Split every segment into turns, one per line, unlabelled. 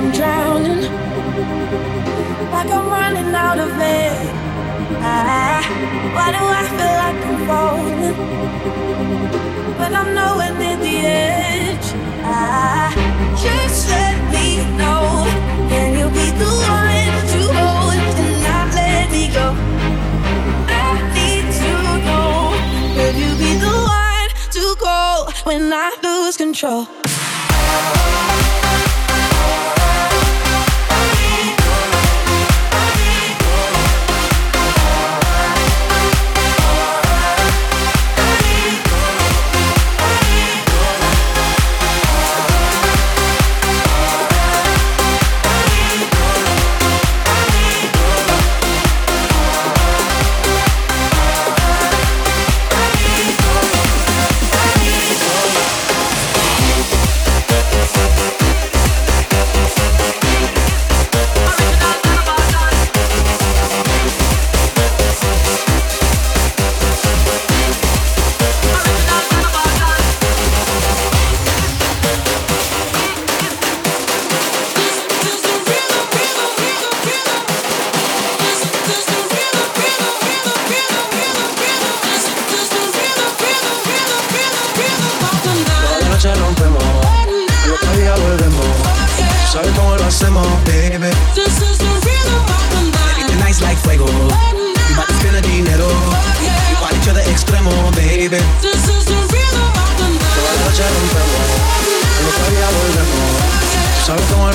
I'm drowning, like I'm running out of air. Ah, why do I feel like I'm falling? But I'm nowhere near the edge. Ah, just let me know. Can you be the one to hold and not let me go? I need to know. Could you be the one to go when I lose control?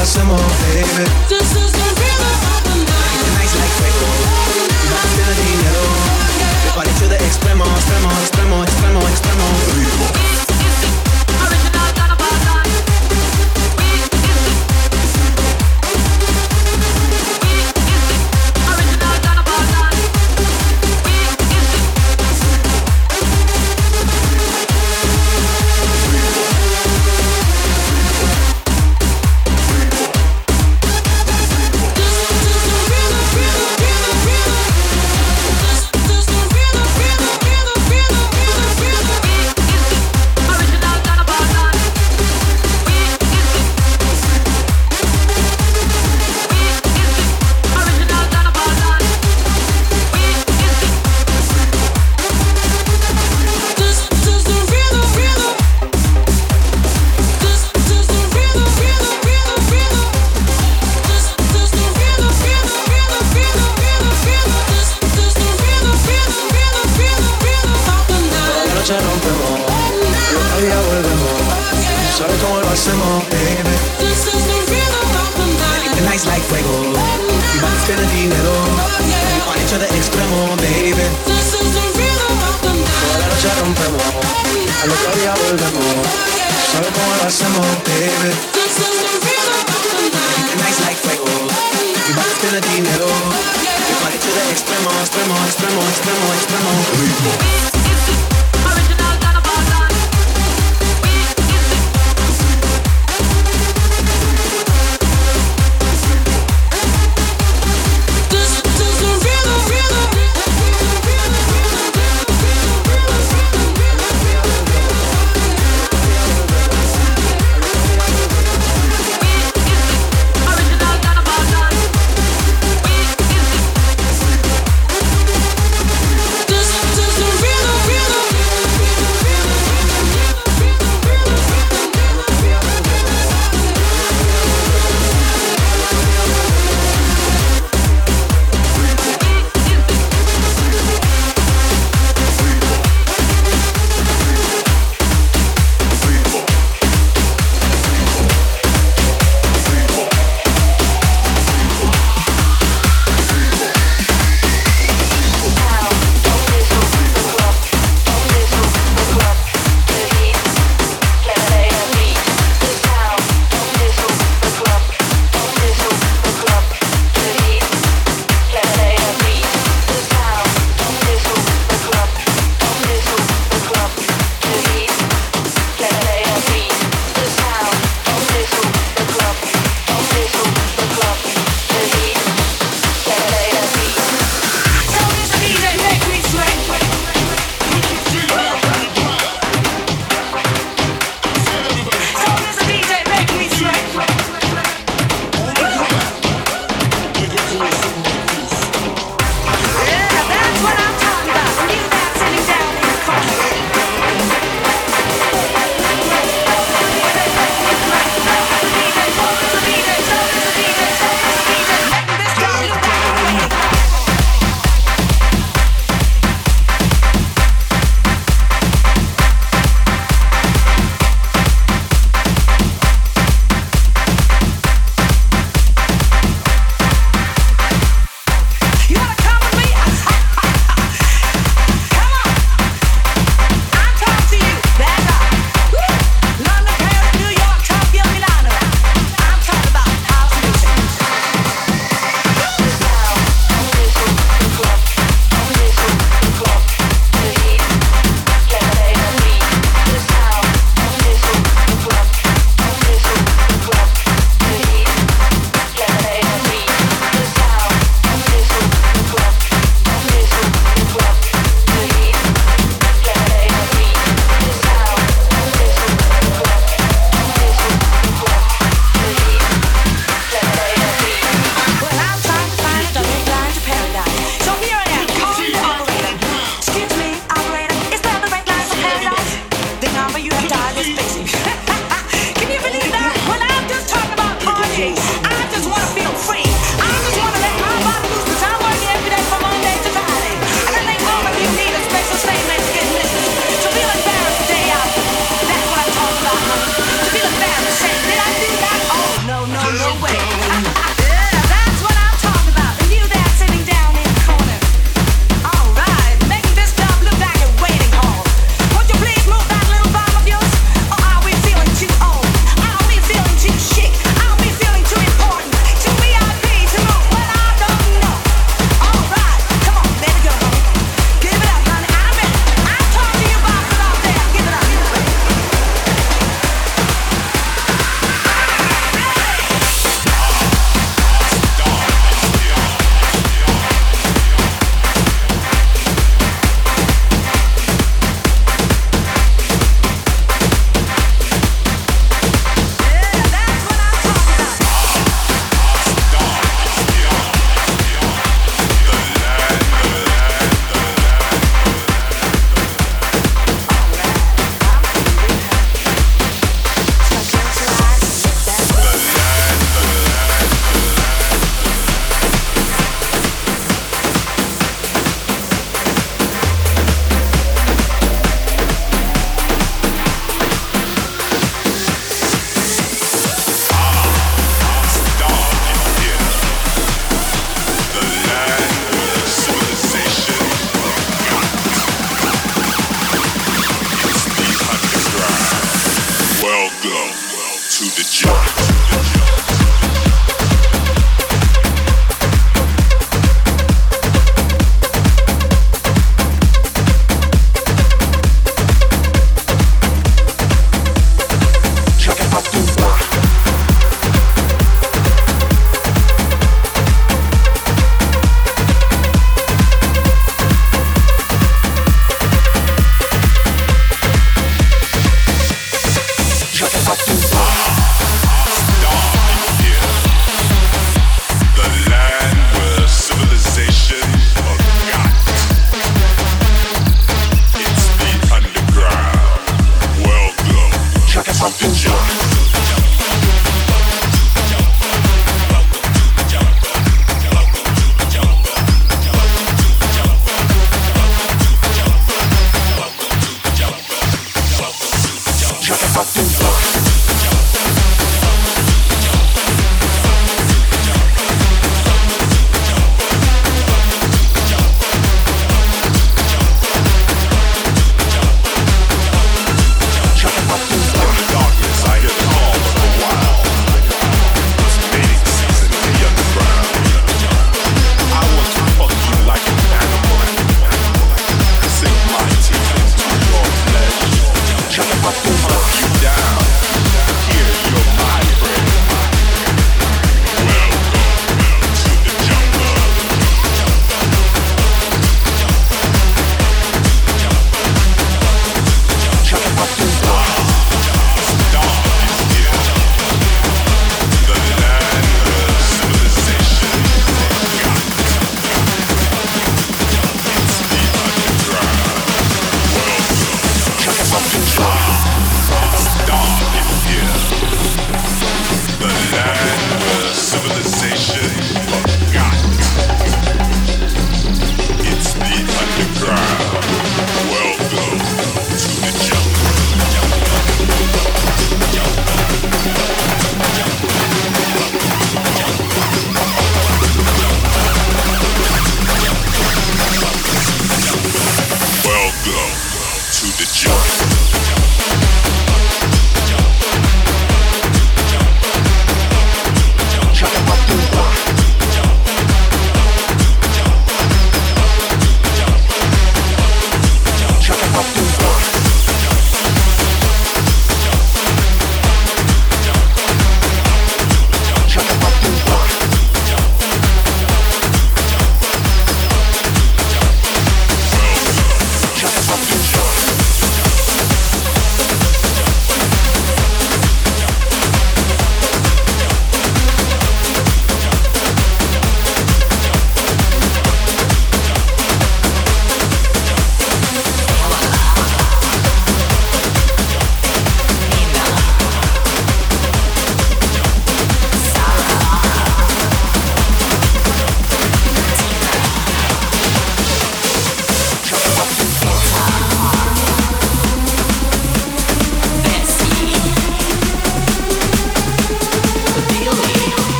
love some more, baby. Extremo,
extremo, extremo, extremo, extremo.